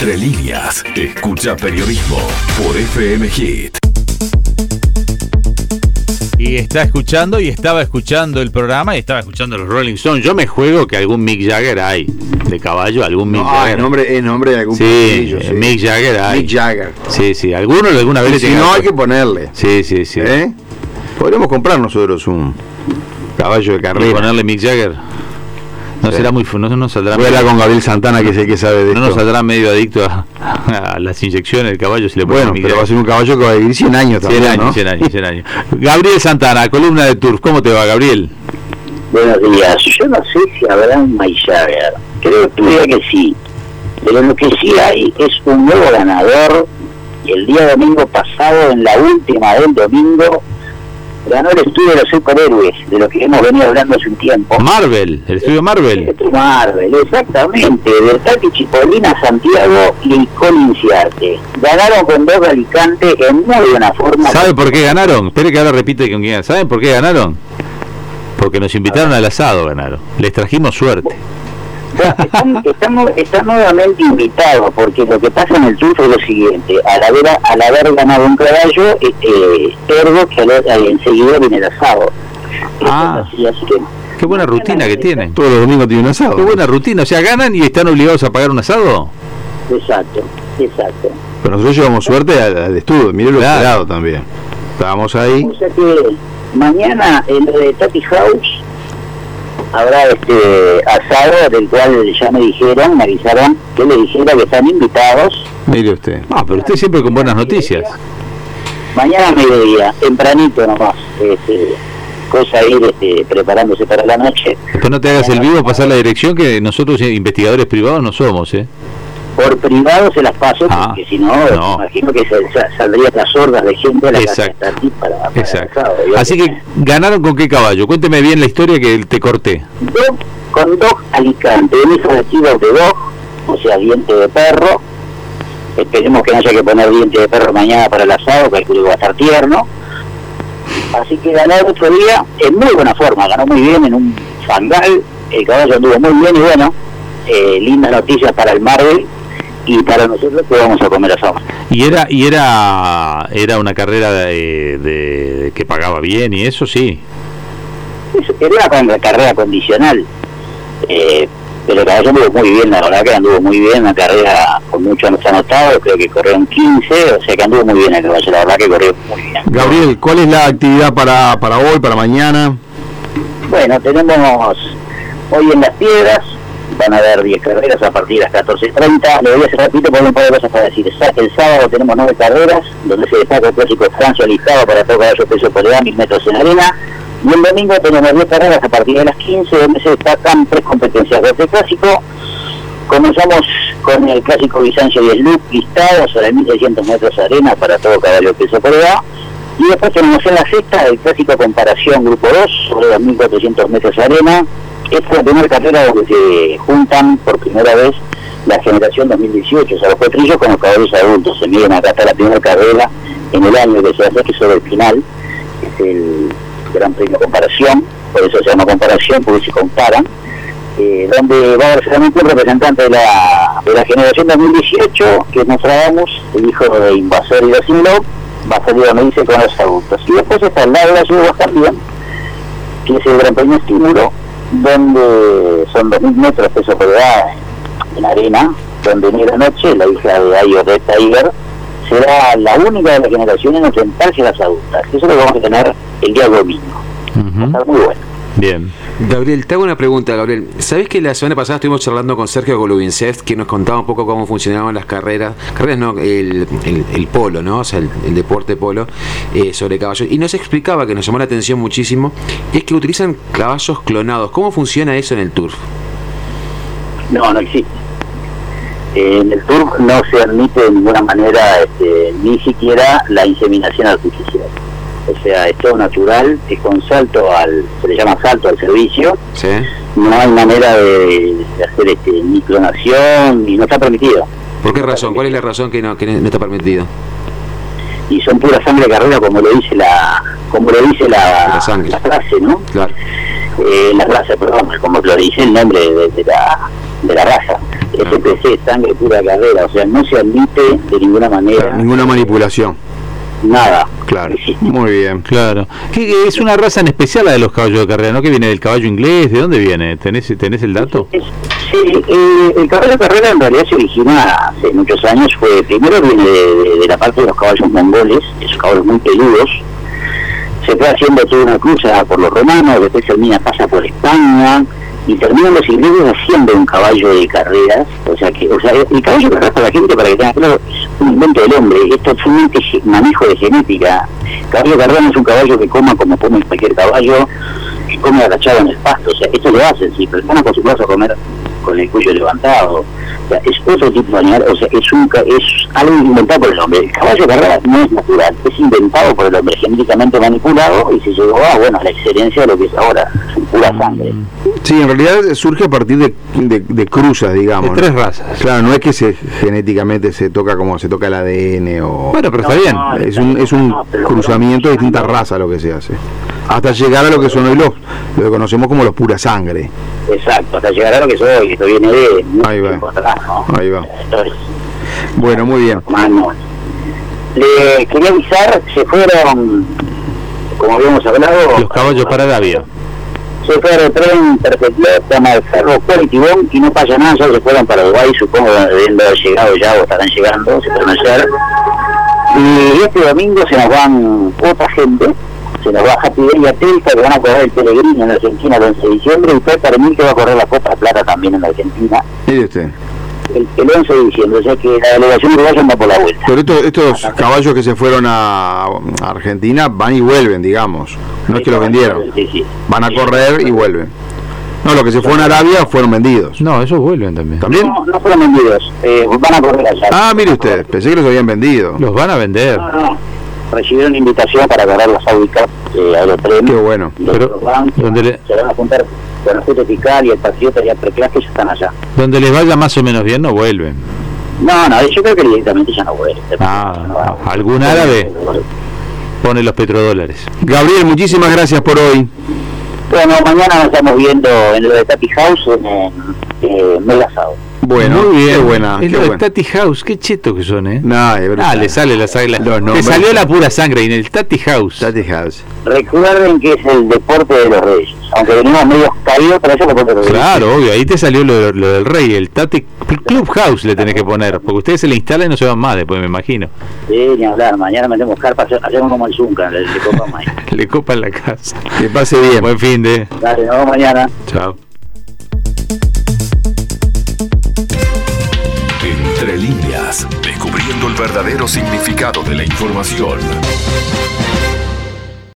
Entre líneas, escucha periodismo por FM Hit. Y está escuchando y estaba escuchando el programa y estaba escuchando los Rolling Stones. Yo me juego que algún Mick Jagger hay de caballo, algún Mick No, ah, Jagger. es nombre, nombre de algún Sí, eh, Mick Jagger hay. Mick Jagger. Sí, sí, alguno alguna vez Y si no, hay que ponerle. Sí, sí, sí. ¿eh? Podríamos comprar nosotros un caballo de Y carrera. ponerle Mick Jagger. No Sí. será muy no, no saldrá medio- con Gabriel Santana, que el que sabe de no nos esto. saldrá medio adicto a, a las inyecciones del caballo si le Bueno, pero va a ser un caballo que va a vivir 100 años 100 también, años, ¿no? 100 años, 100 años. Gabriel Santana, columna de Turf, ¿cómo te va, Gabriel? Buenos días. Yo no sé si habrá un Mike Jagger. Creo que diría que sí. Pero lo que sí hay es un nuevo ganador. Y el día domingo pasado, en la última del domingo, ganó el estudio de los superhéroes, de lo que hemos venido hablando hace un tiempo. Marvel, el estudio Marvel. Marvel, exactamente, del Tati Chipolina Santiago y Colin Ciarte. Ganaron con dos de Alicante en muy buena forma. ¿Sabe por qué ganaron? Espere que ahora repite con quién. ¿Saben por qué ganaron? Porque nos invitaron al asado, ganaron. Les trajimos suerte. Están, están- están nuevamente invitados porque lo que pasa en el Tour es lo siguiente al haber al haber ganado un caballo eh, eh, ergo que enseguida viene el asado Eso Ah. es así, así que Qué buena rutina que tienen. Todos los domingos tiene un asado. Qué buena rutina. O sea, ganan y están obligados a pagar un asado. exacto exacto Pero nosotros llevamos suerte al, al estudio. Mire lo Claro. esperado también. Estábamos ahí. o sea que mañana en lo de Tati House habrá este asado del cual ya me dijeron me avisaron que le dijera que están invitados Mire usted. Ah, pero usted siempre con buenas noticias. Mañana a mediodía, tempranito nomás, este, cosa ir este, preparándose para la noche. Después no te hagas el vivo, pasar la dirección que nosotros eh, investigadores privados no somos, ¿eh? Por privado se las paso, Ah, porque si no, no. imagino que se, sa- saldrían las hordas de gente a la casa Exacto. de Tati para, para Exacto. Así que ganaron con qué caballo. Cuénteme bien la historia que te corté. Dog, con dos Alicante, un hijo vestido de dog, o sea, diente de perro. Esperemos que no haya que poner diente de perro mañana para el asado, calculo que va a estar tierno. Así que ganó el otro día en muy buena forma, ganó muy bien en un fangal, el caballo anduvo muy bien y bueno, eh, lindas noticias para el Marvel y para nosotros que vamos a comer asado. Y era y era era una carrera de, de- que pagaba bien y eso sí. Era una carrera condicional, eh, pero el caballo anduvo muy bien, la verdad que anduvo muy bien, una carrera con mucho anotado, creo que corrió un 15, o sea que anduvo muy bien el caballo, la verdad que corrió muy bien. Gabriel, ¿cuál es la actividad para, para hoy, para mañana? Bueno, tenemos hoy en Las Piedras, van a haber 10 carreras a partir de las 14.30. Le voy a hacer rapidito porque un par de cosas para decir. El sábado tenemos 9 carreras, donde se destaca el clásico Francia listado para todo caballo peso por edad, 1000 metros en arena. Y el domingo tenemos 10 carreras a partir de las 15, donde se destacan tres competencias de este clásico. Comenzamos con el clásico Bizancio 10 Loop listado sobre 1600 metros de arena para todo caballo peso por edad. Y después tenemos en la sexta el clásico comparación grupo 2 sobre 2400 metros de arena. Es la primera carrera donde se juntan por primera vez la generación 2018, o sea, los potrillos con los caballos adultos. Se miden acá está la primera carrera en el año que se hace, que sobre el final, es el Gran Premio Comparación, por eso se llama comparación, porque se comparan eh, donde va a solamente un representante de la, de la generación 2018, que Nostradamus, el hijo de Invasor y Dacinlo, va a salir, me dice, con los adultos. Y después está el lado de las yegua también, que es el Gran Premio Estímulo, donde son 2.000 metros peso por edad en arena, donde Negra Noche, la hija de Ayo Red Tiger, será la única de la generación en enfrentarse a las adultas. Eso es lo que vamos a tener el día domingo. Va a estar muy bueno. Bien. Gabriel, te hago una pregunta, Gabriel. ¿Sabés que la semana pasada estuvimos charlando con Sergio Golubinsef, que nos contaba un poco cómo funcionaban las carreras, carreras no, el, polo, ¿no? O sea, el, el deporte polo eh, sobre caballos. Y nos explicaba que nos llamó la atención muchísimo, es que utilizan caballos clonados. ¿Cómo funciona eso en el turf? No, no existe. En el turf no se admite de ninguna manera este, ni siquiera la inseminación artificial. O sea, es todo natural, es con salto al, se le llama salto al servicio, ¿Sí? no hay manera de, de hacer este, ni clonación, ni no está permitido. ¿Por qué razón? ¿Cuál es la razón que no, que no está permitido? Y son pura sangre de carrera como lo dice la, como lo dice la, La sangre. la frase, ¿no? Claro. eh, la raza, perdón, como lo dice el nombre de, de la, de la raza. SPC, sangre pura carrera, o sea, no se admite de ninguna manera ninguna manipulación. Nada. Claro. Muy bien. Claro. Que que es una raza en especial la de los caballos de carrera, ¿no? Que viene del caballo inglés, ¿de dónde viene? ¿Tenés, tenés el dato? Sí, eh, el caballo de carrera en realidad se origina hace muchos años, fue primero viene de, la parte de los caballos mongoles, esos caballos muy peludos, se fue haciendo toda una cruza por los romanos, después termina, pasa por España, y terminan los ingleses haciendo un caballo de carreras, o sea que, o sea, el caballo de carreras para la gente, para que tenga claro, un invento del hombre, es totalmente ge- manejo de genética. Caballo de carrera no es un caballo que coma como come cualquier caballo, que come agachado en el pasto, o sea, esto lo hacen, sí, pero están acostumbrados a comer con el cuello levantado. O sea, es otro tipo de animal, o sea, es, un, ca- es algo inventado por el hombre. El caballo de carrera no es natural, es inventado por el hombre, genéticamente manipulado y se llegó a, bueno, a la excelencia de lo que es ahora, pura sangre. Sí, en realidad surge a partir de, de, de cruzas, digamos. De tres ¿no? razas. Claro, no es que se genéticamente se toca como se toca el ADN o... Bueno, pero está bien. No, es un, es un cruzamiento de distintas razas lo que se hace. Hasta llegar a lo que son hoy los, lo que conocemos como los pura sangre. Exacto, hasta llegar a lo que soy, que esto viene de mucho Ahí va. tiempo atrás, ¿no? Ahí va. Entonces, Bueno, muy bien. mano. Le quería avisar, se fueron, como habíamos hablado, Los caballos para Arabia. se fue el tren Perfecto, llama el Ferro Quality Bomb y no pasa nada, ya se fueron para Uruguay, supongo debiendo haber llegado ya o estarán llegando, se fueron ayer. Y este domingo se nos van otra gente, se nos va Happy Day a Telta, que van a correr el Pellegrino en Argentina el 11 de diciembre, y Peter Mil que va a correr la Copa Plata también en Argentina Mire usted. el, el 11 de diciembre, o sea que la delegación uruguaya anda por la vuelta. Pero estos, estos caballos que se fueron a, a Argentina van y vuelven, digamos. No es que los vendieron. Sí, sí. Van a correr y vuelven. No, los que se fueron a Arabia fueron vendidos. No, esos vuelven también. ¿También? No, no fueron vendidos, eh, van a correr allá. Ah, mire usted, pensé que los habían vendido. Los van a vender. No, no. Recibieron invitación para correr la Cup eh, Aerotren. Qué bueno. Pero, ¿dónde le- se van a juntar con el Justo Fiscal y el Patriota y el Preclas que ya están allá. Donde les vaya más o menos bien, no vuelven. No, no, yo creo que directamente ya no vuelven. Ah, No algún árabe pone los petrodólares. Gabriel, muchísimas gracias por hoy. Bueno, mañana nos estamos viendo en lo de Tati House en, en eh, Megasado. Bueno, Muy bien. qué buena, Es qué lo de buena. Tati House, qué cheto que son, ¿eh? Nah, es Ah, le sale la sangre. Los Le salió la pura sangre y en el Tati House. Tati House. Recuerden que es el deporte de los reyes. Aunque venimos medio caídos, pero es el deporte de los reyes. Claro, obvio, ahí te salió lo, lo del rey, el Tati Clubhouse le tenés que poner, porque ustedes se le instalan y no se van más después, me imagino. Sí, ni hablar. Mañana metemos carpa, hace- hacemos como el Zunca, le, le ahí. Le copan la casa. Que pase bien. Buen fin de. Dale, nos vemos mañana. Chao. Entre líneas, descubriendo el verdadero significado de la información.